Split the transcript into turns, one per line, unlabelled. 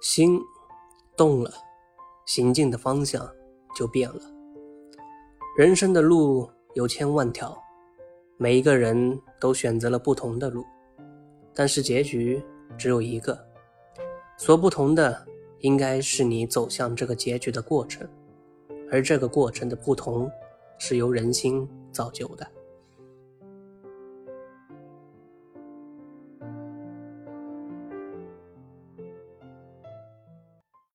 心动了行进的方向就变了。人生的路有千万条每一个人都选择了不同的路但是结局只有一个。所不同的应该是你走向这个结局的过程而这个过程的不同是由人心造就的。